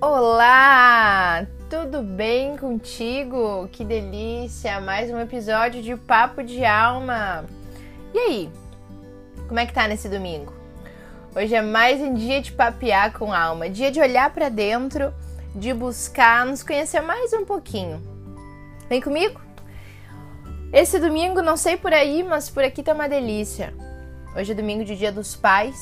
Olá! Tudo bem contigo? Que delícia! Mais um episódio de Papo de Alma. E aí? Como é que tá nesse domingo? Hoje é mais um dia de papear com alma, dia de olhar para dentro, de buscar nos conhecer mais um pouquinho. Vem comigo? Esse domingo, não sei por aí, mas por aqui tá uma delícia. Hoje é domingo de Dia dos Pais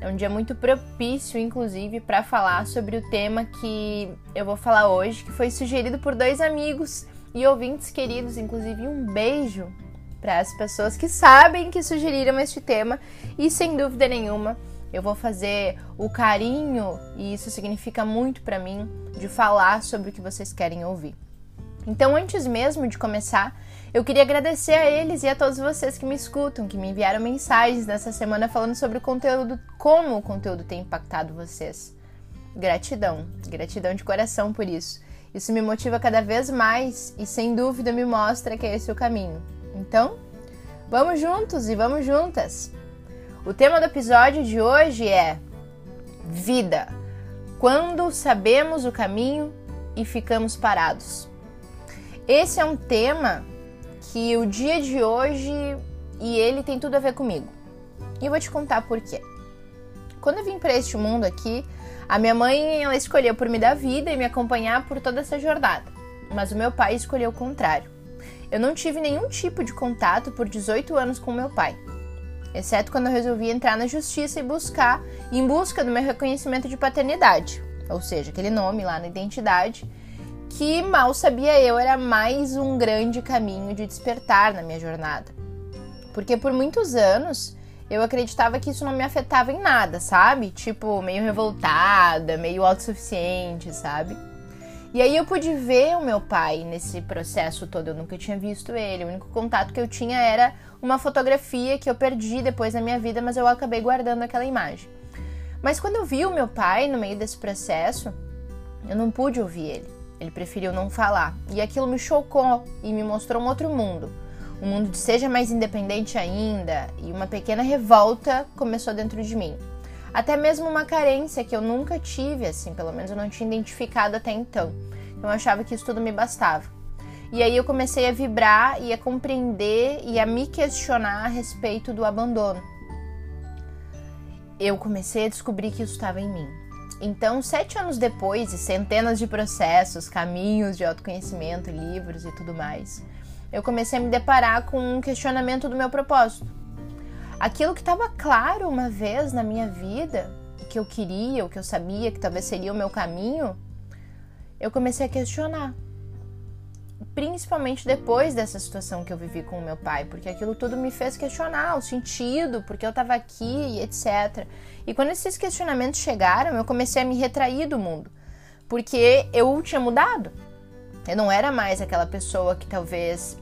é um dia muito propício, inclusive, para falar sobre o tema que eu vou falar hoje, que foi sugerido por dois amigos e ouvintes queridos. Inclusive, um beijo para as pessoas que sabem que sugeriram este tema e, sem dúvida nenhuma, eu vou fazer o carinho, e isso significa muito para mim, de falar sobre o que vocês querem ouvir. Então, antes mesmo de começar, eu queria agradecer a eles e a todos vocês que me escutam, que me enviaram mensagens nessa semana falando sobre o conteúdo, como o conteúdo tem impactado vocês. Gratidão, gratidão de coração por isso. Isso me motiva cada vez mais e sem dúvida me mostra que é esse o caminho. Então, vamos juntos e vamos juntas. O tema do episódio de hoje é vida. Quando sabemos o caminho e ficamos parados. Esse é um tema que o dia de hoje e ele tem tudo a ver comigo. E vou te contar por quê. Quando eu vim para este mundo aqui, a minha mãe ela escolheu por me dar vida e me acompanhar por toda essa jornada. Mas o meu pai escolheu o contrário. Eu não tive nenhum tipo de contato por 18 anos com meu pai, exceto quando eu resolvi entrar na justiça e buscar, em busca do meu reconhecimento de paternidade, ou seja, aquele nome lá na identidade que mal sabia eu era mais um grande caminho de despertar na minha jornada. Porque por muitos anos eu acreditava que isso não me afetava em nada, sabe? Tipo, meio revoltada, meio autossuficiente, sabe? E aí eu pude ver o meu pai nesse processo todo, eu nunca tinha visto ele. O único contato que eu tinha era uma fotografia que eu perdi depois na minha vida, mas eu acabei guardando aquela imagem. Mas quando eu vi o meu pai no meio desse processo, eu não pude ouvir ele. Ele preferiu não falar. E aquilo me chocou e me mostrou um outro mundo. Um mundo de seja mais independente ainda, e uma pequena revolta começou dentro de mim. Até mesmo uma carência que eu nunca tive, assim, pelo menos eu não tinha identificado até então. Eu achava que isso tudo me bastava. E aí eu comecei a vibrar e a compreender e a me questionar a respeito do abandono. Eu comecei a descobrir que isso estava em mim. Então, sete anos depois, e centenas de processos, caminhos de autoconhecimento, livros e tudo mais, eu comecei a me deparar com um questionamento do meu propósito. Aquilo que estava claro uma vez na minha vida, que eu queria, o que eu sabia que talvez seria o meu caminho, eu comecei a questionar principalmente depois dessa situação que eu vivi com o meu pai, porque aquilo tudo me fez questionar o sentido, porque eu estava aqui etc. E quando esses questionamentos chegaram, eu comecei a me retrair do mundo, porque eu tinha mudado. Eu não era mais aquela pessoa que talvez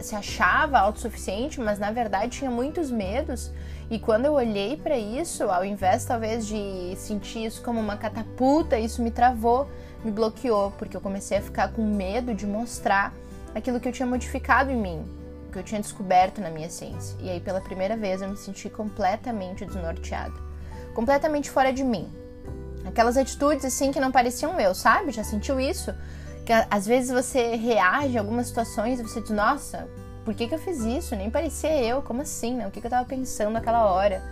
se achava autossuficiente, mas na verdade tinha muitos medos. E quando eu olhei para isso, ao invés talvez de sentir isso como uma catapulta, isso me travou me bloqueou, porque eu comecei a ficar com medo de mostrar aquilo que eu tinha modificado em mim, que eu tinha descoberto na minha essência. E aí, pela primeira vez, eu me senti completamente desnorteada, completamente fora de mim. Aquelas atitudes assim que não pareciam eu, sabe? Já sentiu isso? Que às vezes você reage a algumas situações e você diz, nossa, por que, que eu fiz isso? Nem parecia eu, como assim? Né? O que, que eu tava pensando naquela hora?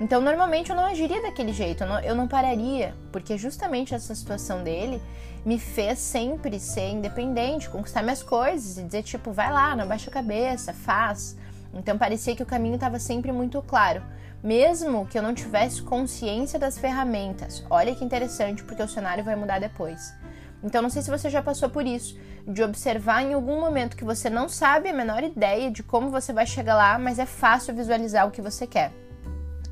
Então, normalmente eu não agiria daquele jeito, eu não, eu não pararia, porque justamente essa situação dele me fez sempre ser independente, conquistar minhas coisas e dizer, tipo, vai lá, não baixa a cabeça, faz. Então, parecia que o caminho estava sempre muito claro, mesmo que eu não tivesse consciência das ferramentas. Olha que interessante, porque o cenário vai mudar depois. Então, não sei se você já passou por isso, de observar em algum momento que você não sabe a menor ideia de como você vai chegar lá, mas é fácil visualizar o que você quer.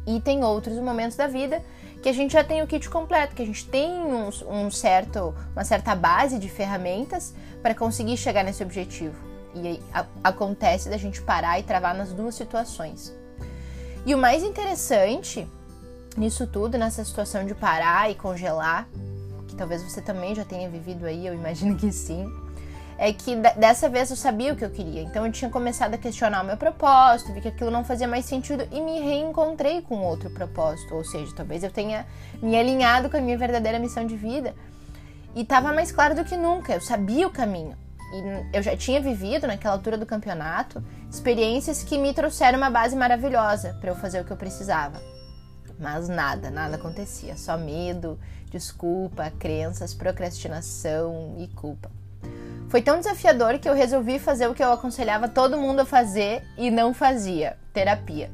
E tem outros momentos da vida que a gente já tem o kit completo, que a gente tem um, um certo, uma certa base de ferramentas para conseguir chegar nesse objetivo. E aí, a, acontece da gente parar e travar nas duas situações. E o mais interessante nisso tudo, nessa situação de parar e congelar, talvez você também já tenha vivido aí, eu imagino que sim, é que dessa vez eu sabia o que eu queria. Então eu tinha começado a questionar o meu propósito, vi que aquilo não fazia mais sentido e me reencontrei com outro propósito. Ou seja, talvez eu tenha me alinhado com a minha verdadeira missão de vida. e estava mais claro do que nunca, eu sabia o caminho. E eu já tinha vivido naquela altura do campeonato experiências que me trouxeram uma base maravilhosa para eu fazer o que eu precisava. Mas nada, nada acontecia, só medo, desculpa, crenças, procrastinação e culpa. Foi tão desafiador que eu resolvi fazer o que eu aconselhava todo mundo a fazer e não fazia: terapia.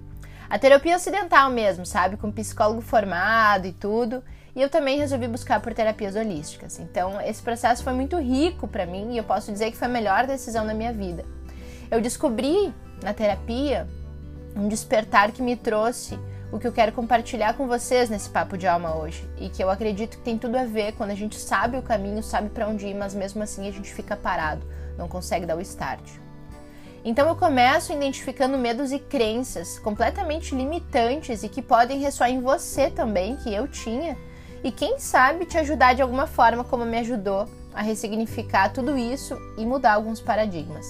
A terapia ocidental mesmo, sabe? Com psicólogo formado e tudo. E eu também resolvi buscar por terapias holísticas. Então, esse processo foi muito rico para mim e eu posso dizer que foi a melhor decisão da minha vida. Eu descobri na terapia um despertar que me trouxe o que eu quero compartilhar com vocês nesse papo de alma hoje e que eu acredito que tem tudo a ver quando a gente sabe o caminho, sabe para onde ir, mas mesmo assim a gente fica parado, não consegue dar o start. Então eu começo identificando medos e crenças completamente limitantes e que podem ressoar em você também, que eu tinha, e quem sabe te ajudar de alguma forma, como me ajudou a ressignificar tudo isso e mudar alguns paradigmas.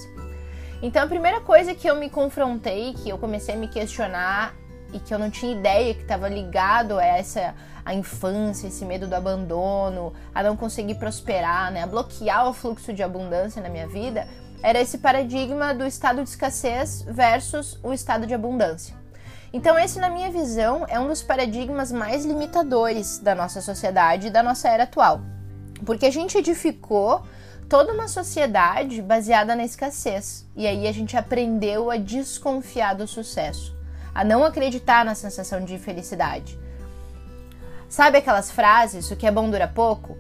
Então, a primeira coisa que eu me confrontei, que eu comecei a me questionar e que eu não tinha ideia que estava ligado a essa a infância, esse medo do abandono, a não conseguir prosperar, né, a bloquear o fluxo de abundância na minha vida, era esse paradigma do estado de escassez versus o estado de abundância. Então, esse, na minha visão, é um dos paradigmas mais limitadores da nossa sociedade e da nossa era atual. Porque a gente edificou toda uma sociedade baseada na escassez. E aí a gente aprendeu a desconfiar do sucesso, a não acreditar na sensação de felicidade. Sabe aquelas frases: o que é bom dura pouco?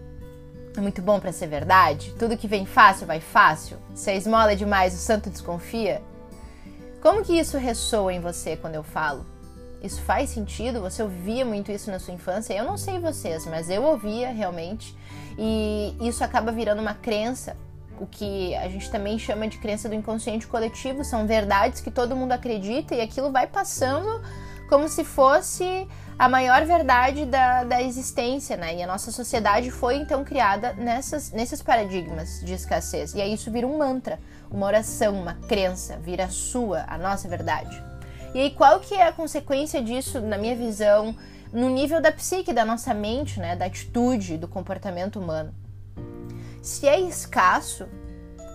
É muito bom para ser verdade? Tudo que vem fácil vai fácil? Se a esmola é demais, o santo desconfia? Como que isso ressoa em você quando eu falo? Isso faz sentido? Você ouvia muito isso na sua infância? Eu não sei vocês, mas eu ouvia realmente. E isso acaba virando uma crença, o que a gente também chama de crença do inconsciente coletivo. São verdades que todo mundo acredita e aquilo vai passando como se fosse a maior verdade da, da existência, né? E a nossa sociedade foi então criada nessas, nesses paradigmas de escassez. E aí isso vira um mantra uma oração, uma crença, vira a sua, a nossa verdade. E aí qual que é a consequência disso, na minha visão, no nível da psique, da nossa mente, né, da atitude, do comportamento humano? Se é escasso,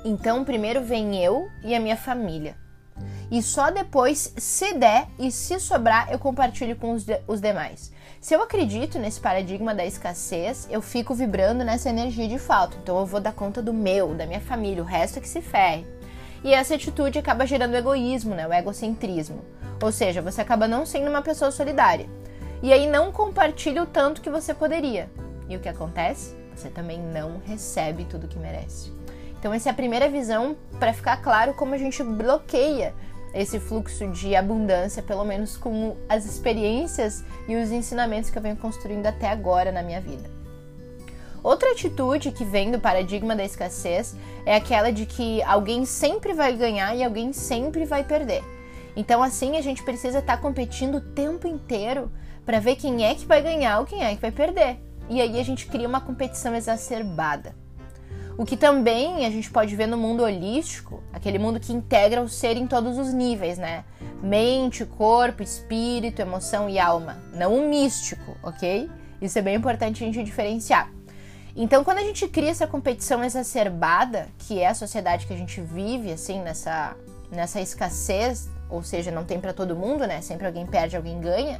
então primeiro vem eu e a minha família. E só depois, se der e se sobrar, eu compartilho com os, de os demais. Se eu acredito nesse paradigma da escassez, eu fico vibrando nessa energia de falta. Então eu vou dar conta do meu, da minha família, o resto é que se ferre. E essa atitude acaba gerando egoísmo, né? O egocentrismo. Ou seja, você acaba não sendo uma pessoa solidária. E aí não compartilha o tanto que você poderia. E o que acontece? Você também não recebe tudo que merece. Então essa é a primeira visão para ficar claro como a gente bloqueia esse fluxo de abundância, pelo menos com as experiências e os ensinamentos que eu venho construindo até agora na minha vida. Outra atitude que vem do paradigma da escassez é aquela de que alguém sempre vai ganhar e alguém sempre vai perder. Então, assim, a gente precisa estar tá competindo o tempo inteiro para ver quem é que vai ganhar ou quem é que vai perder. E aí a gente cria uma competição exacerbada. O que também a gente pode ver no mundo holístico, aquele mundo que integra o ser em todos os níveis, né? Mente, corpo, espírito, emoção e alma. Não um místico, ok? Isso é bem importante a gente diferenciar. Então, quando a gente cria essa competição exacerbada, que é a sociedade que a gente vive, assim, nessa, nessa escassez, ou seja, não tem para todo mundo, né? Sempre alguém perde, alguém ganha.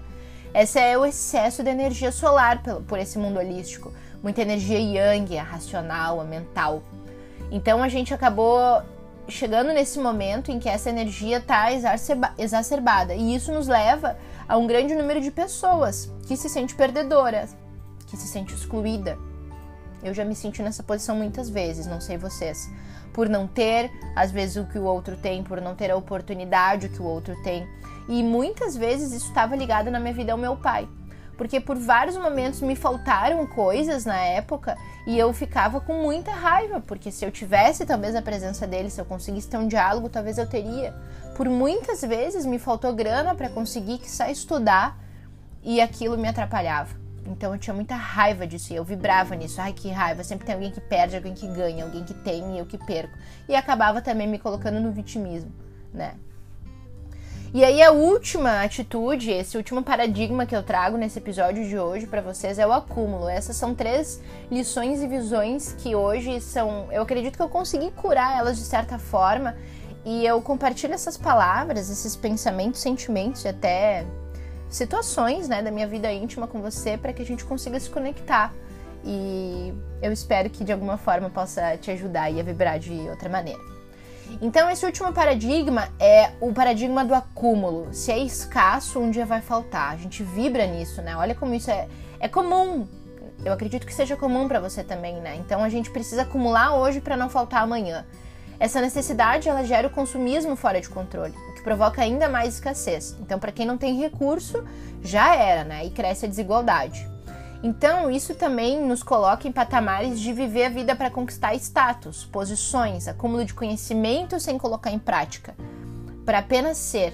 Esse é o excesso de energia solar por, esse mundo holístico muita energia yang, a racional, a mental. Então a gente acabou chegando nesse momento em que essa energia está exacerbada e isso nos leva a um grande número de pessoas que se sente perdedora, que se sente excluída. Eu já me senti nessa posição muitas vezes, não sei vocês, por não ter às vezes o que o outro tem, por não ter a oportunidade que o outro tem. E muitas vezes isso estava ligado na minha vida ao meu pai porque por vários momentos me faltaram coisas na época e eu ficava com muita raiva, porque se eu tivesse talvez a presença dele, se eu conseguisse ter um diálogo, talvez eu teria. Por muitas vezes me faltou grana para conseguir que só estudar e aquilo me atrapalhava. Então eu tinha muita raiva disso e eu vibrava nisso. Ai, que raiva, sempre tem alguém que perde, alguém que ganha, alguém que tem e eu que perco. E acabava também me colocando no vitimismo, né? E aí a última atitude, esse último paradigma que eu trago nesse episódio de hoje para vocês é o acúmulo. Essas são três lições e visões que hoje são, eu acredito que eu consegui curar elas de certa forma e eu compartilho essas palavras, esses pensamentos, sentimentos e até situações, né, da minha vida íntima com você para que a gente consiga se conectar. E eu espero que de alguma forma possa te ajudar a vibrar de outra maneira. Então, esse último paradigma é o paradigma do acúmulo. Se é escasso, um dia vai faltar. A gente vibra nisso, né? Olha como isso é, é comum. Eu acredito que seja comum para você também, né? Então, a gente precisa acumular hoje para não faltar amanhã. Essa necessidade ela gera o consumismo fora de controle, o que provoca ainda mais escassez. Então, para quem não tem recurso, já era, né? E cresce a desigualdade. Então, isso também nos coloca em patamares de viver a vida para conquistar status, posições, acúmulo de conhecimento sem colocar em prática. Para apenas ser.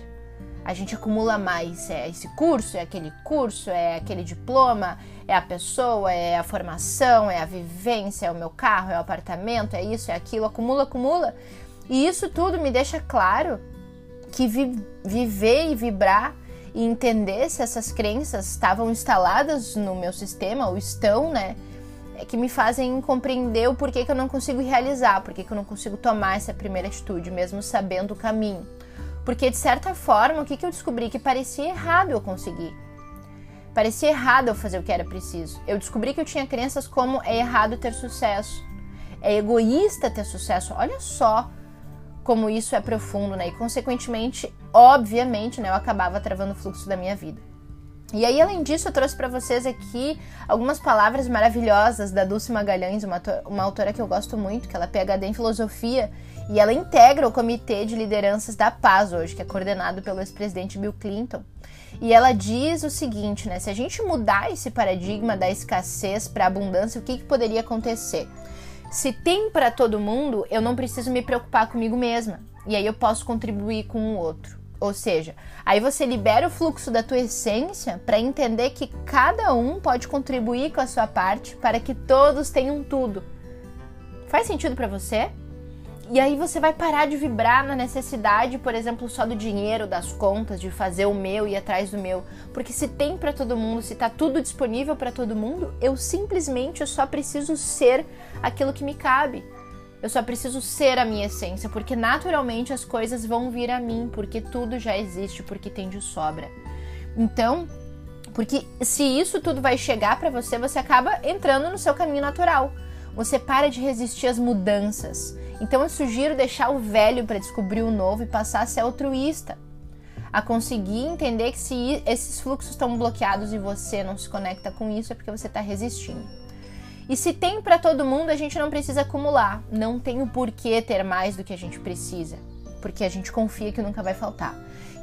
A gente acumula mais. É esse curso, é aquele curso, é aquele diploma, é a pessoa, é a formação, é a vivência, é o meu carro, é o apartamento, é isso, é aquilo. Acumula, acumula. E isso tudo me deixa claro que vi viver e vibrar e entender se essas crenças estavam instaladas no meu sistema ou estão, né? É que me fazem compreender o porquê que eu não consigo realizar, porquê que eu não consigo tomar essa primeira atitude, mesmo sabendo o caminho. Porque de certa forma, o que, que eu descobri? Que parecia errado eu conseguir. Parecia errado eu fazer o que era preciso. Eu descobri que eu tinha crenças como é errado ter sucesso, é egoísta ter sucesso. Olha só como isso é profundo, né? E consequentemente, obviamente, né, eu acabava travando o fluxo da minha vida. E aí, além disso, eu trouxe para vocês aqui algumas palavras maravilhosas da Dulce Magalhães, uma, uma autora que eu gosto muito, que ela é PhD em filosofia e ela integra o Comitê de Lideranças da Paz hoje, que é coordenado pelo ex-presidente Bill Clinton. E ela diz o seguinte, né? Se a gente mudar esse paradigma da escassez para abundância, o que, que poderia acontecer? Se tem para todo mundo, eu não preciso me preocupar comigo mesma. E aí eu posso contribuir com o outro. Ou seja, aí você libera o fluxo da tua essência para entender que cada um pode contribuir com a sua parte para que todos tenham tudo. Faz sentido para você? E aí você vai parar de vibrar na necessidade, por exemplo, só do dinheiro, das contas, de fazer o meu e atrás do meu. Porque se tem para todo mundo, se tá tudo disponível para todo mundo, eu simplesmente só preciso ser aquilo que me cabe. Eu só preciso ser a minha essência, porque naturalmente as coisas vão vir a mim, porque tudo já existe, porque tem de sobra. Então, porque se isso tudo vai chegar para você, você acaba entrando no seu caminho natural. Você para de resistir às mudanças. Então eu sugiro deixar o velho para descobrir o novo e passar a ser altruísta. A conseguir entender que se esses fluxos estão bloqueados e você não se conecta com isso, é porque você está resistindo. E se tem para todo mundo, a gente não precisa acumular. Não tem o porquê ter mais do que a gente precisa, porque a gente confia que nunca vai faltar.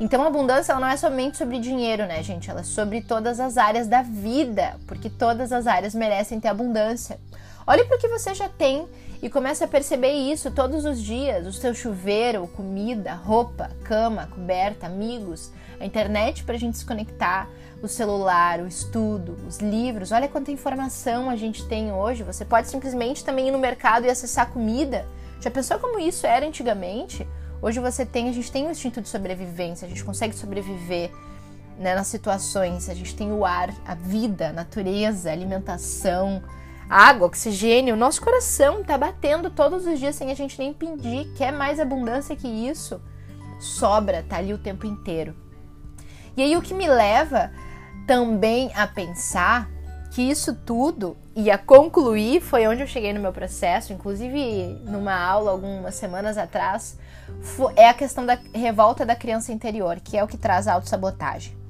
Então a abundância ela não é somente sobre dinheiro, né, gente? Ela é sobre todas as áreas da vida, porque todas as áreas merecem ter abundância. Olhe para o que você já tem e comece a perceber isso todos os dias: o seu chuveiro, comida, roupa, cama, coberta, amigos, a internet para a gente se conectar, o celular, o estudo, os livros. Olha quanta informação a gente tem hoje. Você pode simplesmente também ir no mercado e acessar comida. Já pensou como isso era antigamente? Hoje você tem, a gente tem o instinto de sobrevivência, a gente consegue sobreviver né, nas situações, a gente tem o ar, a vida, a natureza, a alimentação água, oxigênio, nosso coração tá batendo todos os dias sem a gente nem pedir. Quer mais abundância que isso? Sobra, tá ali o tempo inteiro. E aí o que me leva também a pensar que isso tudo e a concluir foi onde eu cheguei no meu processo, inclusive numa aula algumas semanas atrás, é a questão da revolta da criança interior, que é o que traz a autossabotagem.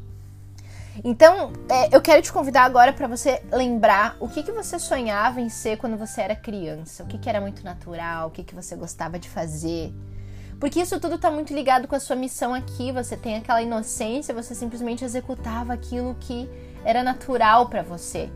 Então, é, eu quero te convidar agora para você lembrar o que, que você sonhava em ser quando você era criança, o que, que era muito natural, o que, que você gostava de fazer. Porque isso tudo está muito ligado com a sua missão aqui. Você tem aquela inocência, você simplesmente executava aquilo que era natural para você.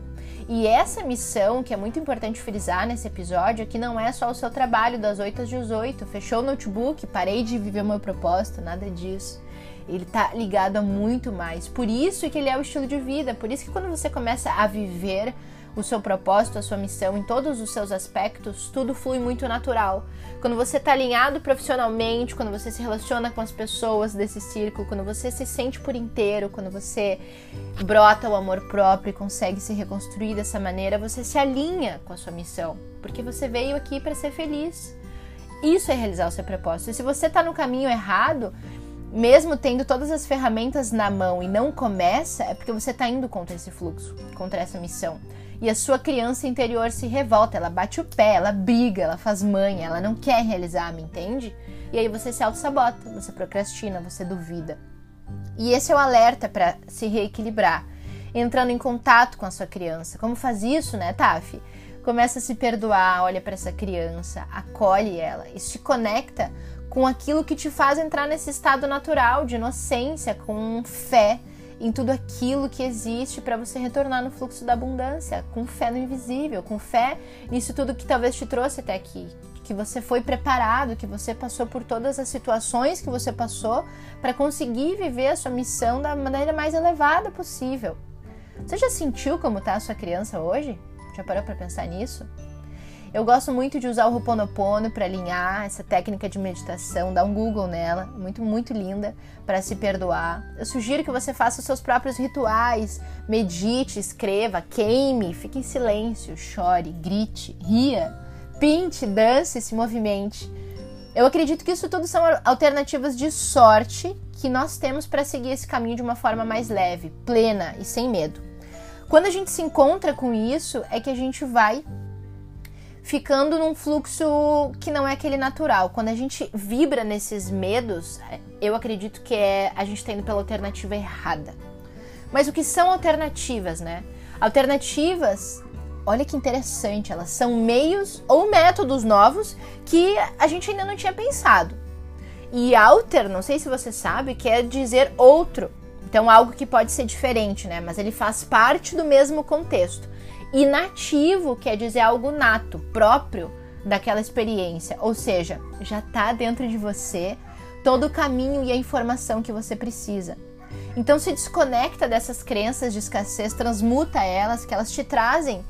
E essa missão, que é muito importante frisar nesse episódio, é que não é só o seu trabalho das 8 às 18, fechou o notebook, parei de viver o meu propósito, nada disso. Ele tá ligado a muito mais. Por isso que ele é o estilo de vida. Por isso que quando você começa a viver o seu propósito, a sua missão, em todos os seus aspectos, tudo flui muito natural. Quando você está alinhado profissionalmente, quando você se relaciona com as pessoas desse círculo, quando você se sente por inteiro, quando você brota o amor próprio e consegue se reconstruir dessa maneira, você se alinha com a sua missão, porque você veio aqui para ser feliz. Isso é realizar o seu propósito. E se você está no caminho errado, mesmo tendo todas as ferramentas na mão e não começa, é porque você está indo contra esse fluxo, contra essa missão. E a sua criança interior se revolta, ela bate o pé, ela briga, ela faz manha, ela não quer realizar, me entende? E aí você se auto-sabota, você procrastina, você duvida. E esse é o alerta para se reequilibrar, entrando em contato com a sua criança. Como faz isso, né, Taf? Começa a se perdoar, olha para essa criança, acolhe ela e se conecta com aquilo que te faz entrar nesse estado natural de inocência, com fé em tudo aquilo que existe para você retornar no fluxo da abundância, com fé no invisível, com fé nisso tudo que talvez te trouxe até aqui, que você foi preparado, que você passou por todas as situações que você passou para conseguir viver a sua missão da maneira mais elevada possível. Você já sentiu como está a sua criança hoje? Já parou para pensar nisso? Eu gosto muito de usar o Ho'oponopono para alinhar essa técnica de meditação, dá um Google nela, muito, muito linda para se perdoar. Eu sugiro que você faça os seus próprios rituais, medite, escreva, queime, fique em silêncio, chore, grite, ria, pinte, dance, se movimente. Eu acredito que isso tudo são alternativas de sorte que nós temos para seguir esse caminho de uma forma mais leve, plena e sem medo. Quando a gente se encontra com isso, é que a gente vai ficando num fluxo que não é aquele natural. Quando a gente vibra nesses medos, eu acredito que é a gente está indo pela alternativa errada. Mas o que são alternativas, né? Alternativas, olha que interessante, elas são meios ou métodos novos que a gente ainda não tinha pensado. E alter, não sei se você sabe, quer dizer outro. Então, algo que pode ser diferente, né? Mas ele faz parte do mesmo contexto. E nativo quer dizer algo nato, próprio daquela experiência, ou seja, já está dentro de você todo o caminho e a informação que você precisa. Então se desconecta dessas crenças de escassez, transmuta elas, que elas te trazem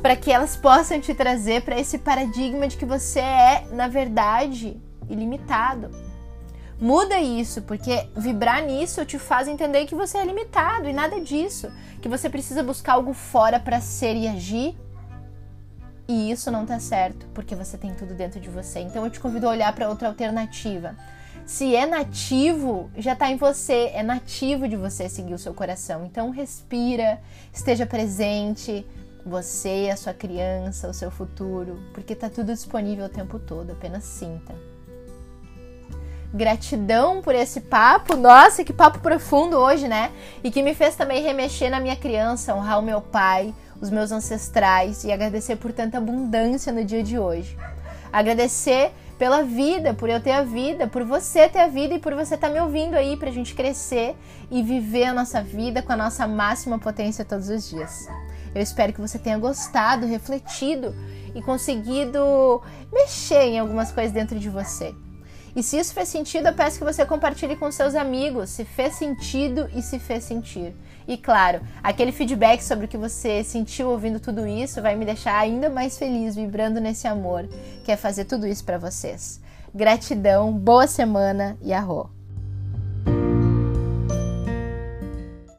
para que elas possam te trazer para esse paradigma de que você é, na verdade, ilimitado. Muda isso, porque vibrar nisso te faz entender que você é limitado e nada disso. Que você precisa buscar algo fora para ser e agir. E isso não tá certo, porque você tem tudo dentro de você. Então eu te convido a olhar para outra alternativa. Se é nativo, já tá em você, é nativo de você seguir o seu coração. Então respira, esteja presente, você, a sua criança, o seu futuro, porque tá tudo disponível o tempo todo, apenas sinta. Gratidão por esse papo. Nossa, que papo profundo hoje, né? E que me fez também remexer na minha criança, honrar o meu pai, os meus ancestrais e agradecer por tanta abundância no dia de hoje. Agradecer pela vida, por eu ter a vida, por você ter a vida e por você estar tá me ouvindo aí pra gente crescer e viver a nossa vida com a nossa máxima potência todos os dias. Eu espero que você tenha gostado, refletido e conseguido mexer em algumas coisas dentro de você. E se isso fez sentido, eu peço que você compartilhe com seus amigos, se fez sentido e se fez sentir. E claro, aquele feedback sobre o que você sentiu ouvindo tudo isso vai me deixar ainda mais feliz, vibrando nesse amor que é fazer tudo isso para vocês. Gratidão, boa semana e arro!